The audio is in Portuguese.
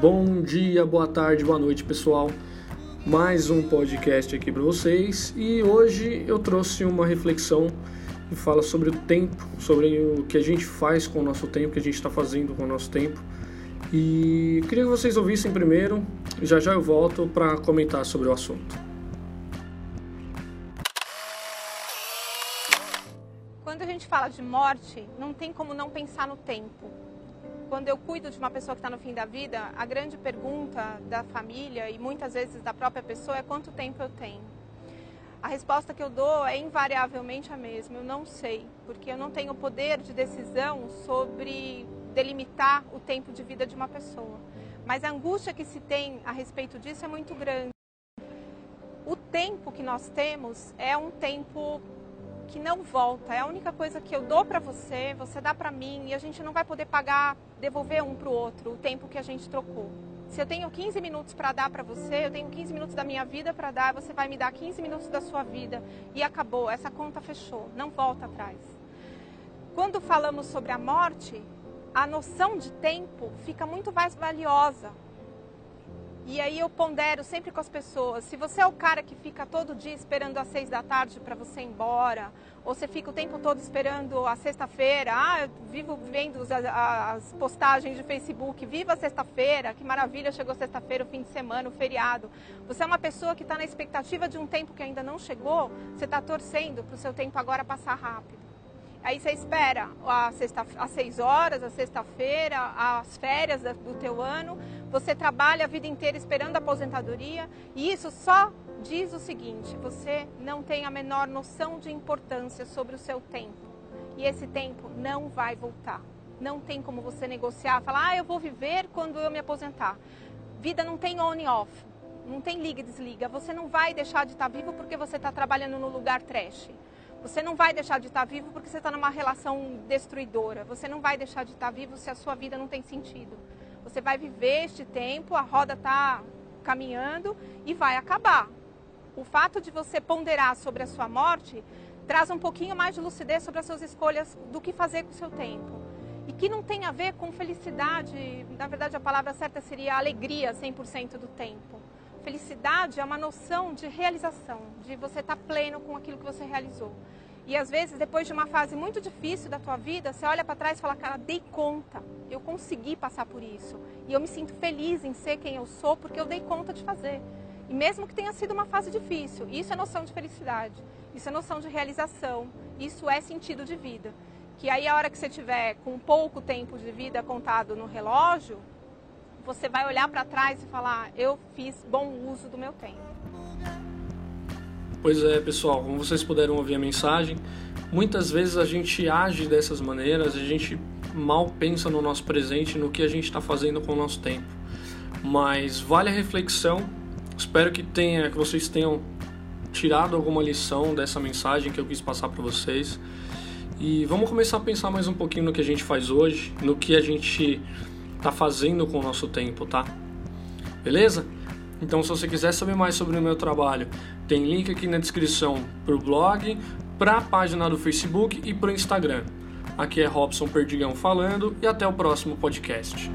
Bom dia, boa tarde, boa noite, pessoal. Mais um podcast aqui para vocês e hoje eu trouxe uma reflexão que fala sobre o tempo, sobre o que a gente faz com o nosso tempo, o que a gente está fazendo com o nosso tempo. E queria que vocês ouvissem primeiro, já já eu volto para comentar sobre o assunto. Quando a gente fala de morte, não tem como não pensar no tempo quando eu cuido de uma pessoa que está no fim da vida, a grande pergunta da família e muitas vezes da própria pessoa é quanto tempo eu tenho. A resposta que eu dou é invariavelmente a mesma, eu não sei, porque eu não tenho poder de decisão sobre delimitar o tempo de vida de uma pessoa. Mas a angústia que se tem a respeito disso é muito grande. O tempo que nós temos é um tempo que não volta. É a única coisa que eu dou para você, você dá para mim e a gente não vai poder pagar, devolver um para o outro o tempo que a gente trocou. Se eu tenho 15 minutos para dar para você, eu tenho 15 minutos da minha vida para dar, você vai me dar 15 minutos da sua vida e acabou, essa conta fechou, não volta atrás. Quando falamos sobre a morte, a noção de tempo fica muito mais valiosa, e aí eu pondero sempre com as pessoas, se você é o cara que fica todo dia esperando às seis da tarde para você ir embora, ou você fica o tempo todo esperando a sexta-feira, ah, eu vivo vendo as, as postagens de Facebook, viva sexta-feira, que maravilha, chegou sexta-feira, o fim de semana, o feriado. Você é uma pessoa que está na expectativa de um tempo que ainda não chegou, você está torcendo para o seu tempo agora passar rápido. Aí você espera a sexta, às seis horas, a sexta-feira, as férias do teu ano, você trabalha a vida inteira esperando a aposentadoria e isso só diz o seguinte: você não tem a menor noção de importância sobre o seu tempo e esse tempo não vai voltar. Não tem como você negociar, falar, ah, eu vou viver quando eu me aposentar. Vida não tem on e off, não tem liga e desliga. Você não vai deixar de estar vivo porque você está trabalhando no lugar trash. Você não vai deixar de estar vivo porque você está numa relação destruidora. Você não vai deixar de estar vivo se a sua vida não tem sentido. Você vai viver este tempo, a roda está caminhando e vai acabar. O fato de você ponderar sobre a sua morte traz um pouquinho mais de lucidez sobre as suas escolhas do que fazer com o seu tempo. E que não tem a ver com felicidade, na verdade a palavra certa seria alegria 100% do tempo. Felicidade é uma noção de realização, de você estar tá pleno com aquilo que você realizou. E às vezes, depois de uma fase muito difícil da tua vida, você olha para trás e fala, cara, dei conta, eu consegui passar por isso. E eu me sinto feliz em ser quem eu sou porque eu dei conta de fazer. E mesmo que tenha sido uma fase difícil, isso é noção de felicidade, isso é noção de realização, isso é sentido de vida. Que aí a hora que você tiver com pouco tempo de vida contado no relógio, você vai olhar para trás e falar: eu fiz bom uso do meu tempo. Pois é, pessoal, como vocês puderam ouvir a mensagem, muitas vezes a gente age dessas maneiras, a gente mal pensa no nosso presente, no que a gente está fazendo com o nosso tempo. Mas vale a reflexão. Espero que tenha, que vocês tenham tirado alguma lição dessa mensagem que eu quis passar para vocês. E vamos começar a pensar mais um pouquinho no que a gente faz hoje, no que a gente está fazendo com o nosso tempo, tá? Beleza? Então, se você quiser saber mais sobre o meu trabalho, tem link aqui na descrição para o blog, para a página do Facebook e para o Instagram. Aqui é Robson Perdigão falando e até o próximo podcast.